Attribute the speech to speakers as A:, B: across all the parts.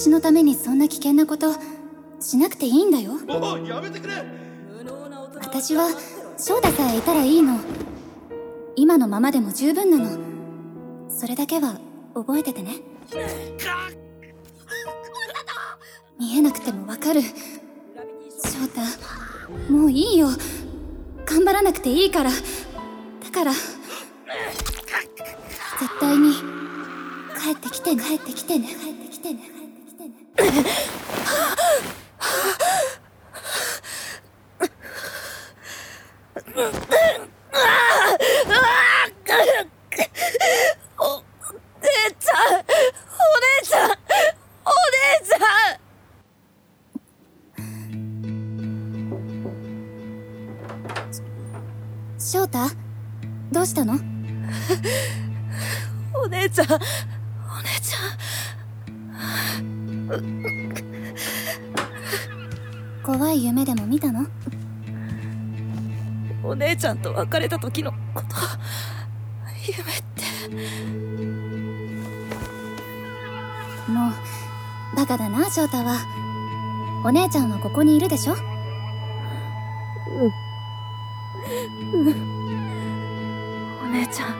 A: 私のためにそんな危険なことしなくていいんだよ。
B: おいやめてくれ。
A: 私は翔太さえいたらいいの。今のままでも十分なの。それだけは覚えててね。見えなくてもわかる。翔太もういいよ。頑張らなくていいから。だから絶対に帰ってきてね帰ってきてね。帰ってきてね
C: 別れた時のこと。夢って。
A: もうバカだな翔太は。お姉ちゃんはここにいるでしょ？
C: お姉ちゃんい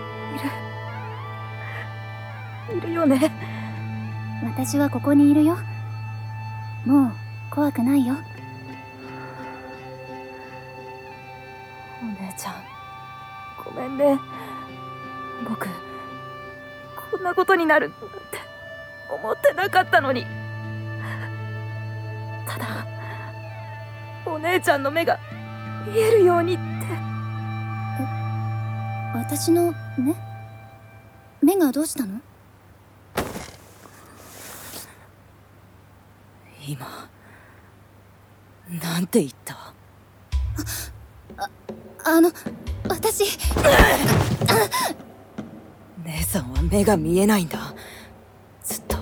C: る。いるよね。
A: 私はここにいるよ。もう怖くないよ
C: ごめんね僕こんなことになるなんて思ってなかったのに。ただお姉ちゃんの目が見えるようにって。
A: 私の目？目がどうしたの？
C: 今なんて言った？
A: あの私。
C: 姉さんは目が見えないんだ。ずっと。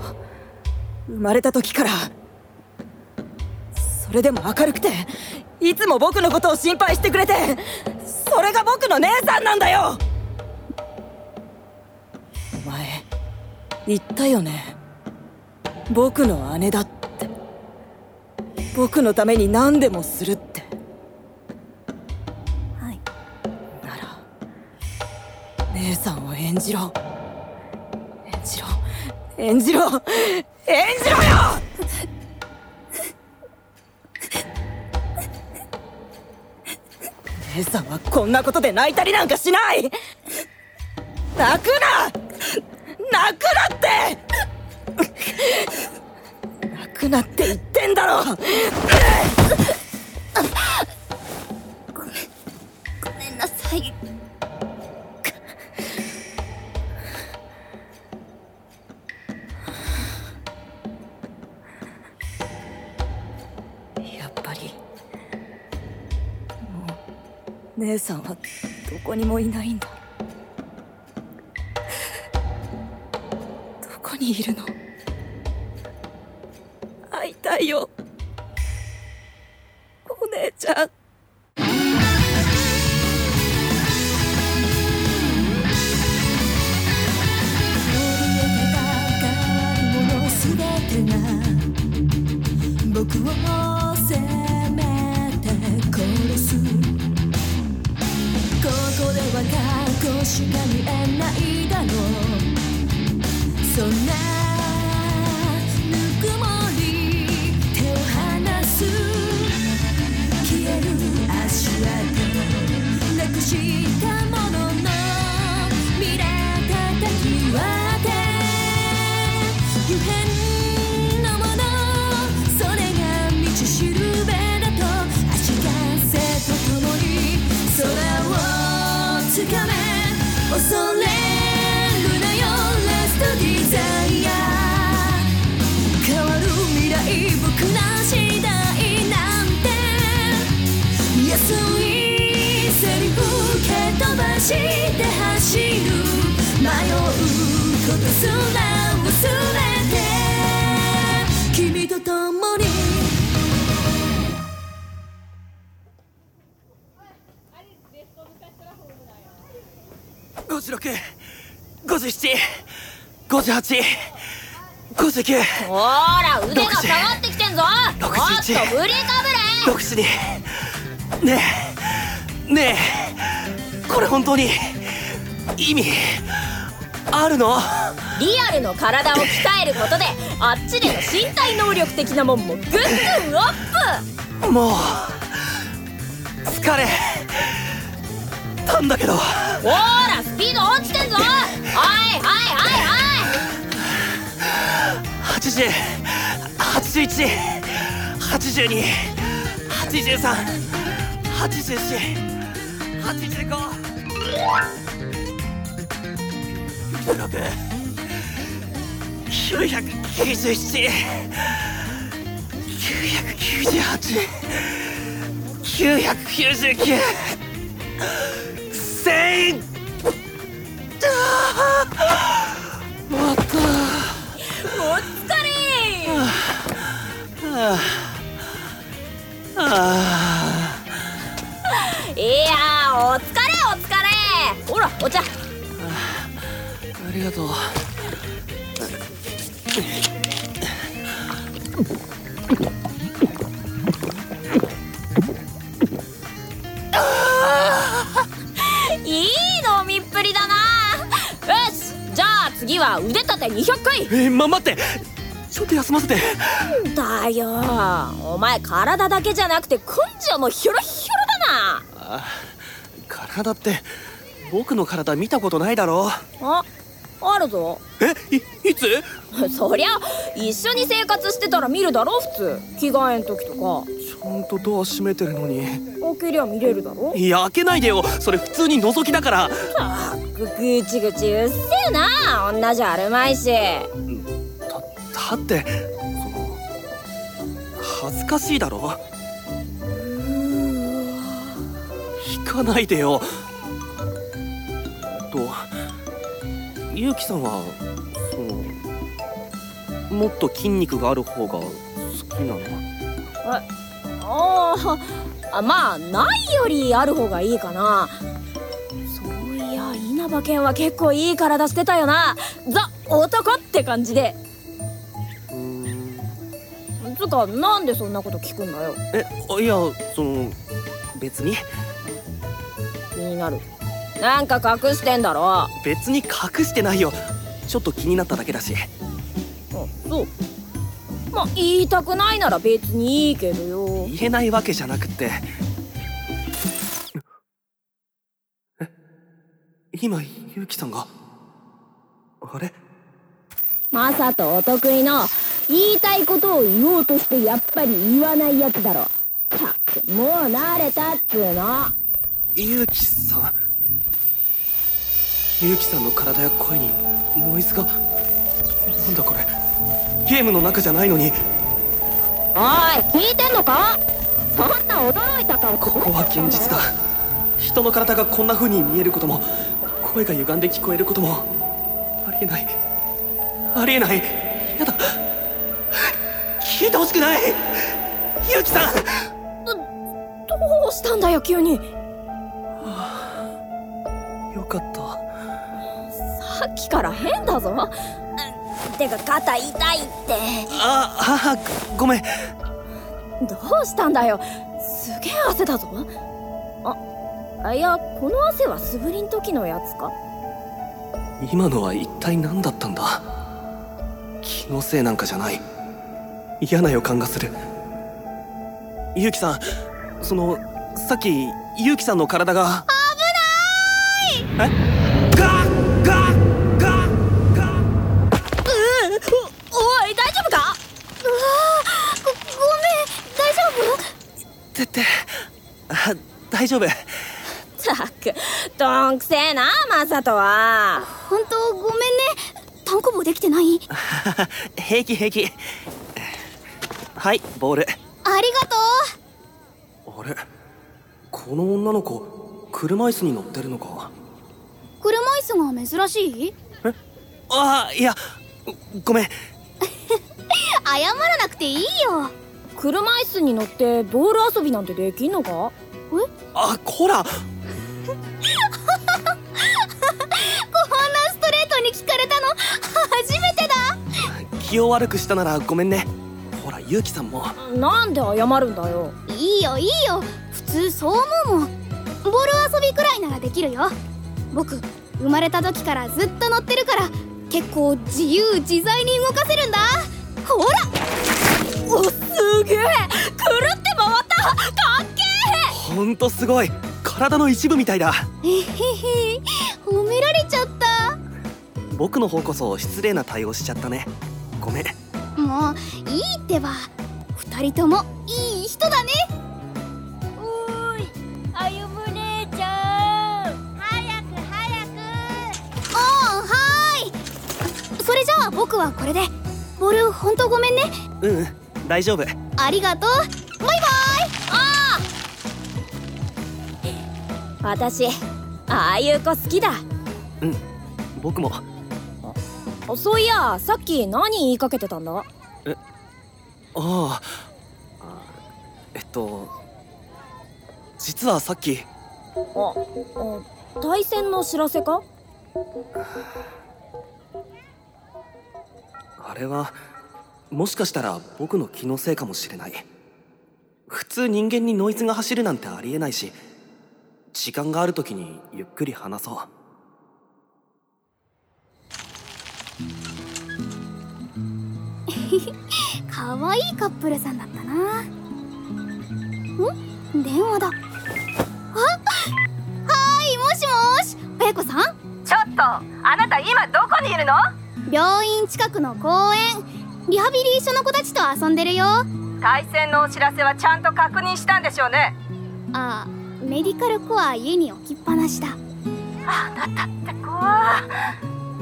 C: 生まれた時から。それでも明るくていつも僕のことを心配してくれてそれが僕の姉さんなんだよ。お前言ったよね。僕の姉だって。僕のために何でもするって。演じろ。演じろ。演じろ。演じろよ。姉さんはこんなことで泣いたりなんかしない。泣くな。泣くなって。泣くなって言ってんだろ。
A: ごめん
C: ごめんなさい。姉さんはどこにもいないんだ。どこにいるの。会いたいよ。
B: 565758 59
D: ほら腕が下がってきてんぞ。もっと
B: 61
D: 振りかぶれ。
B: 62ねえ。ねえ。これ本当に意味あるの？
D: リアルの体を鍛えることであっちでの身体能力的なもんもぐんぐんアッ
B: もう疲れ。たんだけど。
D: プほらスピード落ちてんぞ。はいはいはいはい。
B: 80終わった
D: お疲れ
B: ああ
D: いやーお疲れお疲れ。ほらお茶。
B: ありがとう
D: 次は腕立て200回。
B: えま待って。ちょっと休ませて。
D: だよ。お前体だけじゃなくて根性もヒョロヒョロだな。
B: あ体って僕の体見たことないだろ
D: ああるぞ。
B: えいいつ？
D: そりゃ一緒に生活してたら見るだろ普通。着替えん時とか。
B: ちゃんとドア閉めてるのに。
D: 開けりゃ見れるだろ？
B: いや開けないでよ。それ普通に覗きだから。
D: ったくぐちぐちうっせえな。女じゃあるまいし。
B: だってその恥ずかしいだろ？引かないでよゆうきさんはそのもっと筋肉がある方が好きなの？
D: あーあまあないよりある方がいいかな。そういや稲葉健は結構いい体してたよな。ザ男って感じで。
B: うーん。
D: つうかなんでそんなこと聞くんだよ。
B: えあいやその別に。
D: 気になるなんか隠してんだろ。あ
B: 別に隠してないよ。ちょっと気になっただけだし。
D: そう。まあ言いたくないなら別にいいけどよ。
B: 言えないわけじゃなくって。え今ゆうきさんが？あれ？
D: マサとお得意の言いたいことを言おうとしてやっぱり言わないやつだろ。ったくもう慣れたっつうの。
B: ゆうきさんゆうきさんの体や声にノイズが。なんだこれ。ゲームの中じゃないのに。
D: おい聞いてんのか？そんな驚いた顔。
B: ここは現実だ。人の体がこんな風に見えることも声が歪んで聞こえることもありえない。ありえない。やだ。聞いてほしくない。ゆうきさん。
D: どうしたんだよ急にさっきから変だぞ。てか肩痛いって。
B: ああごごめん。
D: どうしたんだよ。すげえ汗だぞ。ああいやこの汗は素振りん時のやつか。
B: 今のは一体何だったんだ？気のせいなんかじゃない。嫌な予感がする。ゆうきさんそのさっきゆうきさんの体が。危ない！え？ガッガッガッガッ
D: おおい大丈夫かうわごごめん大丈夫
B: ってってあ大丈夫。
D: ったくどんくせえなマサトは。
E: 本当ごめんね。単行部できてない？
B: 平気平気。はいボール。
E: ありがとう。
B: あれ？この女の子車椅子に乗ってるのか？
E: 車椅子が珍しい？
B: え？ああいやごめん。
E: 謝らなくていいよ。
D: 車椅子に乗ってボール遊びなんてできんのか？
B: あこら。
E: こんなストレートに聞かれたの初めてだ。
B: 気を悪くしたならごめんね。ほらゆうきさんも。
D: なんで謝るんだよ。
E: いいよいいよ。普通そう思うもん。ボール遊びくらいならできるよ。僕生まれた時からずっと乗ってるから結構自由自在に動かせるんだ。ほら。
D: おすげえ。狂って回った。かっけ
B: ほんとすごい。体の一部みたいだ。
E: えへへ。褒められちゃった。
B: 僕の方こそ失礼な対応しちゃったね。ごめん。
E: もういいってば。二人ともいい人だね。
D: おーい。あゆむ姉ちゃん。
E: 早く早く。おーはーい。それじゃあ僕はこれで。ボールほんとごめんね。
B: うんうん。大丈夫。
E: ありがとう。バイバイ
D: 私ああいう子好きだ。
B: うん僕も。
D: そういやさっき何言いかけてたんだ？
B: ああ。えっと実はさっき。
D: ああ対戦の知らせか？
B: あれはもしかしたら僕の気のせいかもしれない。普通人間にノイズが走るなんてありえないし時間がある時にゆっくり話そう。
E: かわいいカップルさんだったな。ん？電話だ。あ？はいもしもし。綾子さん？
F: ちょっとあなた今どこにいるの？
E: 病院近くの公園。リハビリ一緒の子たちと遊んでるよ。
F: 対戦のお知らせはちゃんと確認したんでしょうね。
E: あメディカルコア家に置きっぱなしだ。
F: あなたって怖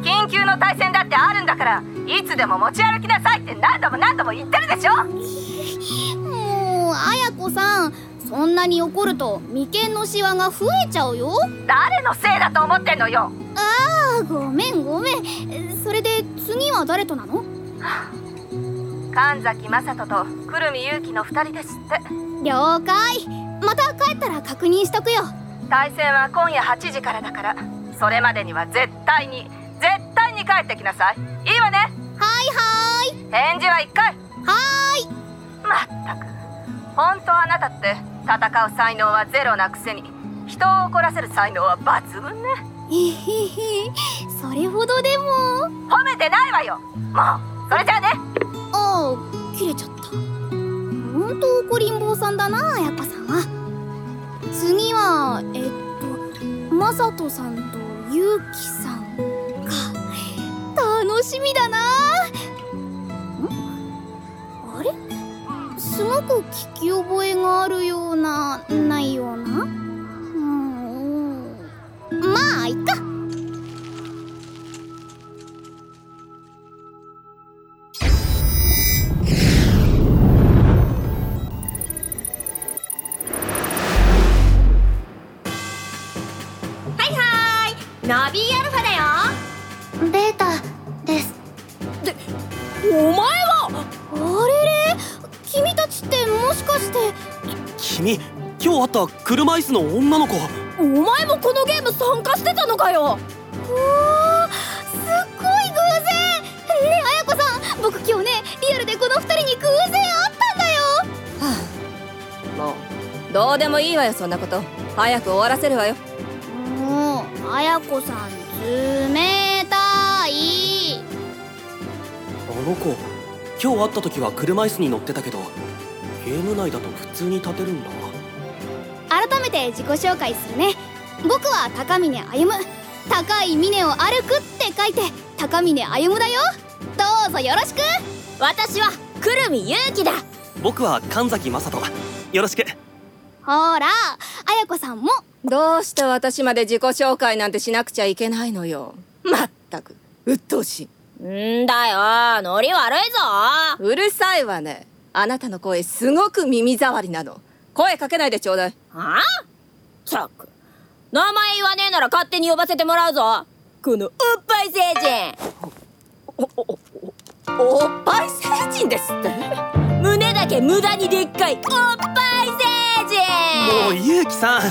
F: 緊急の対戦だってあるんだからいつでも持ち歩きなさいって何度も何度も言ってるでしょ。
E: もう綾子さんそんなに怒ると眉間のシワが増えちゃうよ。
F: 誰のせいだと思ってんのよ。
E: あごめんごめん。それで次は誰となの？
F: 神崎雅人と久留美勇気の2人ですって。
E: 了解また帰ったら確認しとくよ。
F: 対戦は今夜8時からだからそれまでには絶対に絶対に帰ってきなさい。いいわね。
E: はいはーい。
F: 返事は1回。
E: はーい。
F: まったく。本当あなたって戦う才能はゼロなくせに人を怒らせる才能は抜群ね。
E: えへへ。それほどでも。
F: 褒めてないわよ。もうそれじゃあね。
E: ああ切れちゃったほんと怒りん坊さんだな綾子さんは。次はえっとマサトさんとユウキさんか。楽しみだな。ん？あれ？すごく聞き覚えがあるようなないような？うん。まあいっか。
B: った車椅子の女の子。
D: お前もこのゲーム参加してたのかよ。
E: おーすっごい偶然。ねえ綾子さん。僕今日ねリアルでこの二人に偶然会ったんだよ。
D: もうどうでもいいわよそんなこと。早く終わらせるわよ。
E: もう綾子さん冷たい。
B: あの子今日会った時は車椅子に乗ってたけどゲーム内だと普通に立てるんだ
E: 改めて自己紹介するね。僕は高峰歩。高い峰を歩くって書いて高峰歩だよ。どうぞよろしく。
D: 私は久留美勇気だ。
B: 僕は神崎雅人。よろしく。
E: ほら綾子さんも。
G: どうして私まで自己紹介なんてしなくちゃいけないのよ。まったく。鬱陶しい。
D: んだよ。ノリ悪いぞ。
G: うるさいわね。あなたの声すごく耳障りなの。声かけないでちょうだい
D: あ？ったく名前言わねえなら勝手に呼ばせてもらうぞ。このおっぱい星人。
G: おっぱい星人ですって？
D: 胸だけ無駄にでっかいおっぱい星
B: もう
D: 人
B: ゆうきさん。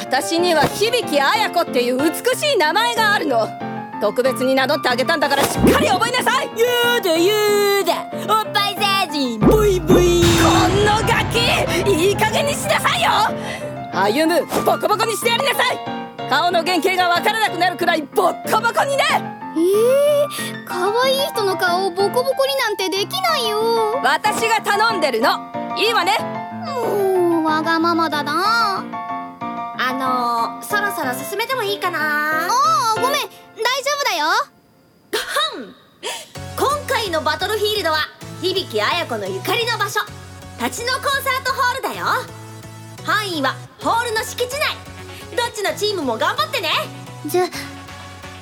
G: 私には響彩子っていう美しい名前があるの。特別に名乗ってあげたんだからしっかり覚えなさい。
D: やだやだおっぱい成人。ブイブイ。
G: こんなガキいい加減にしなさいよ歩むボコボコにしてやりなさい。顔の原型がわからなくなるくらいボッコボコにね。
E: えー、可愛い人の顔をボコボコになんてできないよ。
G: 私が頼んでるの。いいわね。
E: もうわがままだな。
H: あのー、そろそろ進めてもいいかな。
E: ああごめん。大丈夫だよ。
H: 今回のバトルフィールドは響綾子のゆかりの場所。立ちのコンサートホールだよ範囲はホールの敷地内。どっちのチームも頑張ってね。
E: じゅ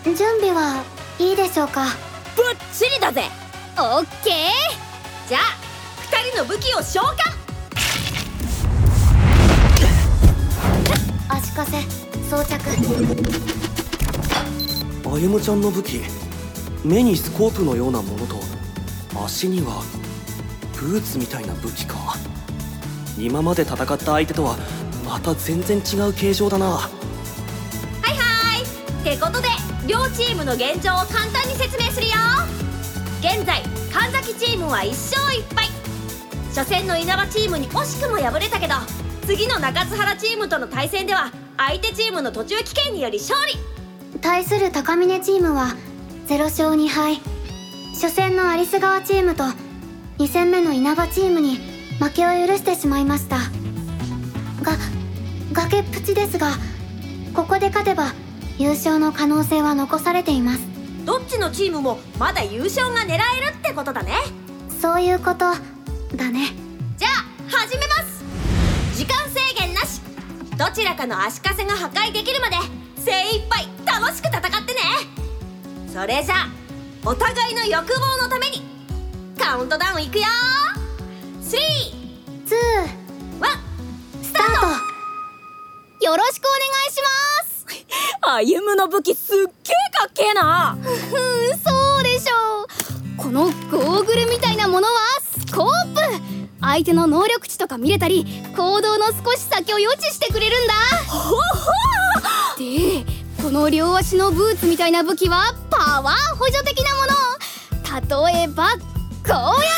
E: 準備はいいでしょうか？
D: ぶっちりだぜ。
E: オッケ
H: じゃあ2人の武器を召喚。
E: ー足かせ装着。
B: 歩夢ちゃんの武器目にスコープのようなものと足にはブーツみたいな武器か今まで戦った相手とはまた全然違う形状だな。
H: はいはい。ってことで両チームの現状を簡単に説明するよ。現在神崎チームは1勝1敗。初戦の稲葉チームに惜しくも敗れたけど次の中津原チームとの対戦では相手チームの途中棄権により勝利。
E: 対する高峰チームは0勝2敗。初戦の有栖川チームと2戦目の稲葉チームに負けを許してしまいました。が崖っぷちですがここで勝てば優勝の可能性は残されています。
H: どっちのチームもまだ優勝が狙えるってことだね。
E: そういうことだね。
H: じゃあ始めます。時間制限なし。どちらかの足かせが破壊できるまで精一杯楽しく戦ってね。それじゃあお互いの欲望のためにカウントダウンいくよ321
E: ツースタート。よろしくお願いします。
D: 歩夢の武器すっげえかっけえな。
E: うんそうでしょう。このゴーグルみたいなものはスコープ。相手の能力値とか見れたり行動の少し先を予知してくれるんだ。
D: ほほ
E: でこの両足のブーツみたいな武器はパワー補助的なもの。例えばこうや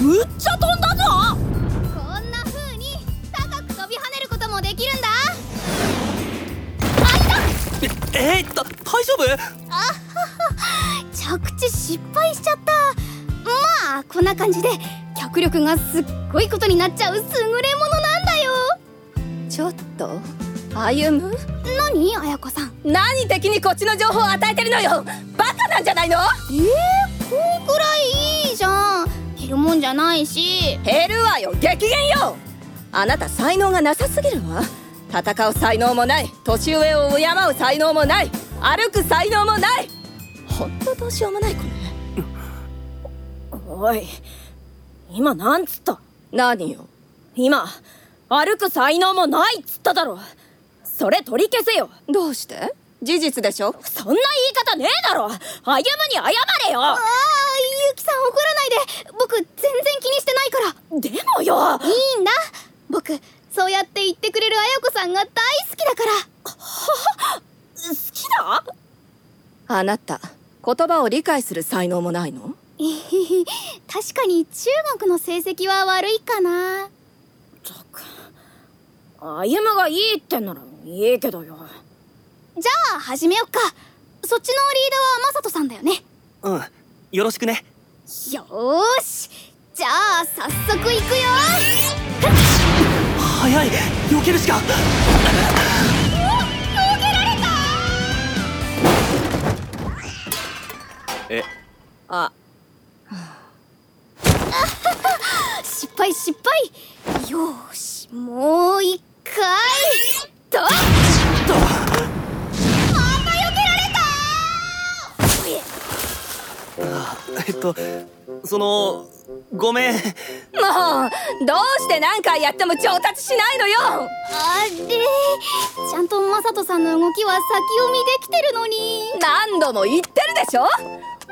D: むっちゃ飛んだぞ！
E: こんな風に高く飛び跳ねることもできるんだ。
B: えー、だ大丈夫？
E: 着地失敗しちゃった。まあこんな感じで脚力がすっごいことになっちゃう優れものなんだよ。
G: ちょっと歩む？
E: 何？綾子さん。
G: 何敵にこっちの情報を与えてるのよ。バカなんじゃないの？
E: えー、こんくらい？るもんじゃないし。
G: 減るわよ激減よ。あなた才能がなさすぎるわ。戦う才能もない。年上を敬う才能もない。歩く才能もない。ほんとどうしようもない子ね
D: おい。今なんつった？
G: 何よ。
D: 今歩く才能もないっつっただろ。それ取り消せよ。
G: どうして？事実でしょ？
D: そんな言い方ねえだろ！歩むに謝れよ！
E: ああゆきさん怒らないで。僕全然気にしてないから。
D: でもよ！
E: いいんだ。僕そうやって言ってくれる綾子さんが大好きだから。
D: 好きだ？
G: あなた言葉を理解する才能もないの？
E: 確かに中学の成績は悪いかな。
D: 歩むがいいってんならいいけどよ
E: じゃあ始めよっか。そっちのリーダーはマサトさんだよね。
B: うん。よろしくね。
E: よーし。じゃあ早速行くよ。
B: 早い。避けるしか。え
G: あ。
E: 失敗失敗。よーしもう一回。と
B: えっとそのごめん。
G: もうどうして何回やっても上達しないのよ。
E: あれ。ちゃんとマサトさんの動きは先読みできてるのに。
G: 何度も言ってるでしょ。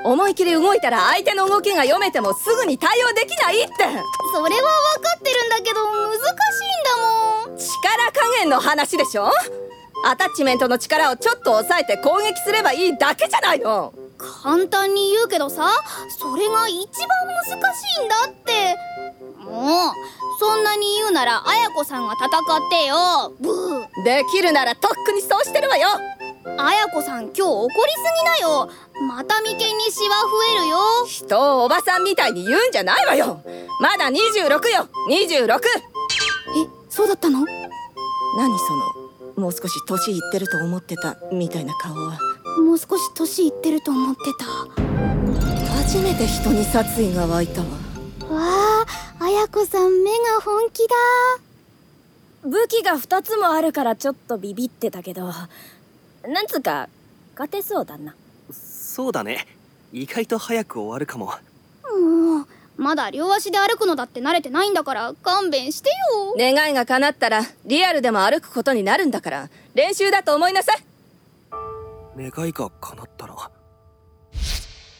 G: 思い切り動いたら相手の動きが読めてもすぐに対応できないって。
E: それは分かってるんだけど難しいんだもん。
G: 力加減の話でしょ。アタッチメントの力をちょっと抑えて攻撃すればいいだけじゃないの
E: 簡単に言うけどさそれが一番難しいんだって。もうそんなに言うなら綾子さんが戦ってよ。ブー。
G: できるならとっくにそうしてるわよ。
E: 綾子さん今日怒りすぎだよ。また眉間にシワ増えるよ。
G: 人をおばさんみたいに言うんじゃないわよ。まだ26よ。26
E: えそうだったの？
G: 何そのもう少し年いってると思ってたみたいな顔は
E: もう少し年いってると思ってた。
G: 初めて人に殺意が湧いたわ。
E: わあ綾子さん目が本気だ。
D: 武器が2つもあるからちょっとビビってたけど。なんつうか勝てそうだな。
B: そうだね。意外と早く終わるかも。
E: もうまだ両足で歩くのだって慣れてないんだから勘弁してよ。
G: 願いが叶ったらリアルでも歩くことになるんだから練習だと思いなさい
B: 願いが叶ったら。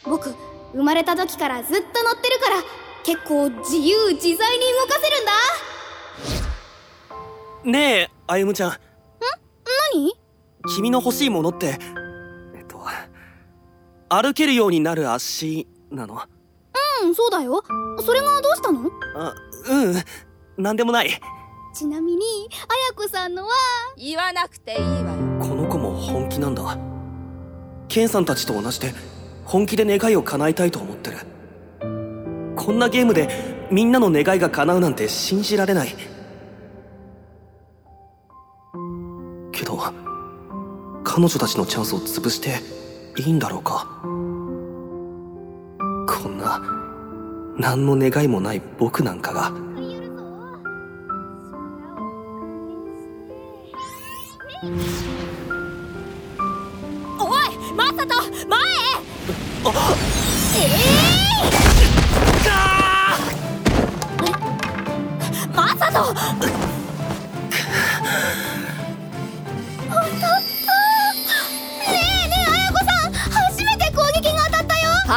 E: 僕生まれた時からずっと乗ってるから結構自由自在に動かせるんだ。
B: ねえ歩夢ちゃん。
E: 何？
B: 君の欲しいものってえっと歩けるようになる足なの。
E: うんそうだよ。それがどうしたの？
B: あうんなんでもない。
E: ちなみに綾子さんのは？
G: 言わなくていいわよ。
B: この子も本気なんだケンさんたちと同じで本気で願いを叶えたいと思ってる。こんなゲームでみんなの願いが叶うなんて信じられない。けど彼女たちのチャンスを潰していいんだろうか。こんな何の願いもない僕なんかが。
D: お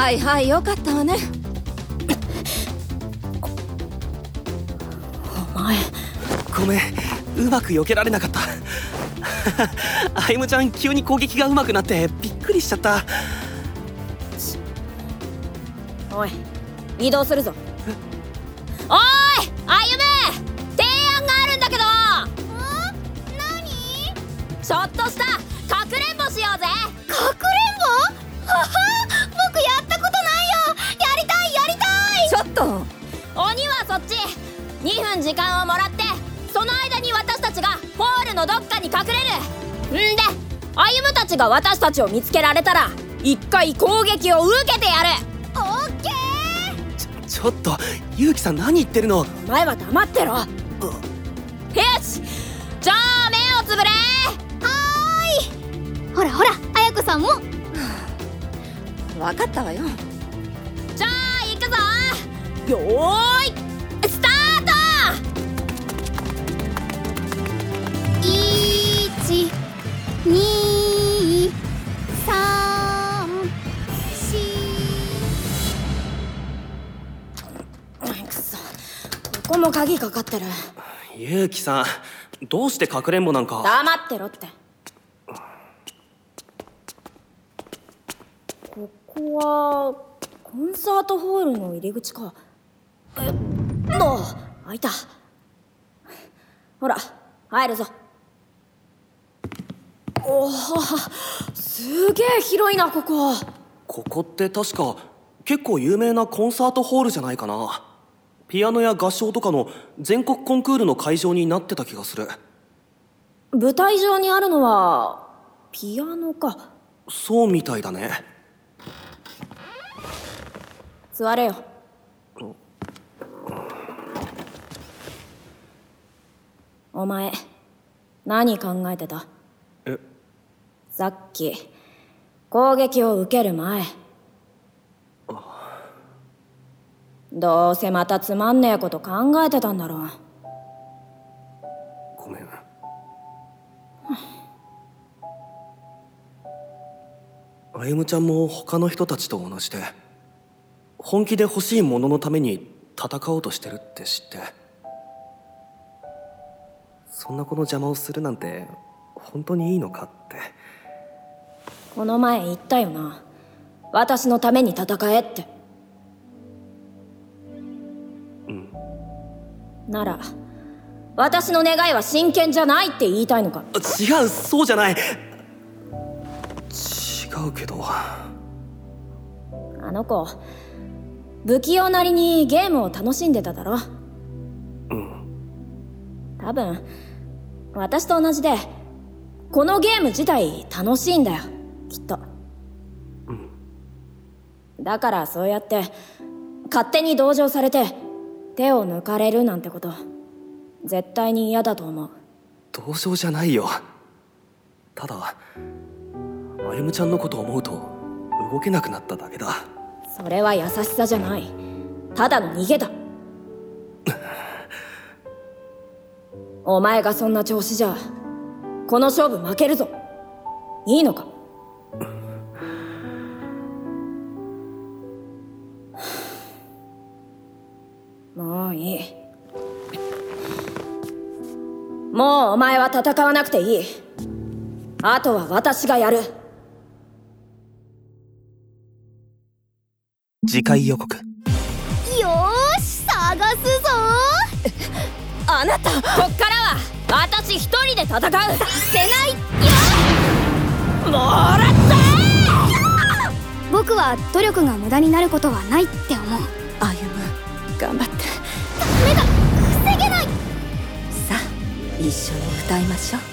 G: はいはいよかったわね。
D: お前
B: ごめんうまく避けられなかった。歩夢ちゃん急に攻撃が上手くなってびっくりしちゃった
D: おい移動するぞ。おーい歩夢提案があるんだけど。
E: 何？
D: ちょっとしたかくれんぼしようぜ。
E: かくれんぼ？は は僕やったことないよ。やりたいやりたい。
G: ちょっと。
D: 鬼はそっち。2分時間をもらってその間に私たちがホールのどっかに隠れる。んで歩夢たちが私たちを見つけられたら一回攻撃を受けてやる
B: ちょっとゆうきさん何言ってるの？
D: お前は黙ってろ。よしじゃあ目をつぶれ。
E: ほらほら綾子さんも。
G: 分かったわよ。
D: じゃあ行くぞ。よーいここも鍵かかってる。
B: ゆうきさんどうしてかくれんぼなんか。
D: 黙ってろって。ここはコンサートホールの入り口か。えっと開いた。ほら入るぞ。おおすげえ広いなここ。
B: ここって確か結構有名なコンサートホールじゃないかなピアノや合唱とかの全国コンクールの会場になってた気がする。
D: 舞台上にあるのはピアノか。
B: そうみたいだね。
D: 座れよ。お前何考えてた？
B: え？
D: さっき攻撃を受ける前どうせまたつまんねえこと考えてたんだろう。
B: ごめん歩夢ちゃんも他の人たちと同じで本気で欲しいもののために戦おうとしてるって知って。そんな子の邪魔をするなんて本当にいいのかって。
D: この前言ったよな。私のために戦えってなら私の願いは真剣じゃないって言いたいのか？
B: 違うそうじゃない。違うけど。
D: あの子不器用なりにゲームを楽しんでただろ？
B: うん。
D: 多分私と同じでこのゲーム自体楽しいんだよきっと。だからそうやって勝手に同情されて手を抜かれるなんてこと。絶対に嫌だと思う。
B: 同情じゃないよ。ただ歩ちゃんのことを思うと動けなくなっただけだ。
D: それは優しさじゃない。ただの逃げだ。お前がそんな調子じゃこの勝負負けるぞ。いいのか？戦わなくていい。あとは私がやる。
B: 次回予告。
E: よーし探すぞ
D: あなたこっからは私一人で戦う。せないよ。もらった
E: 僕は努力が無駄になることはないって思う。
G: 歩頑張って一緒に歌いましょう。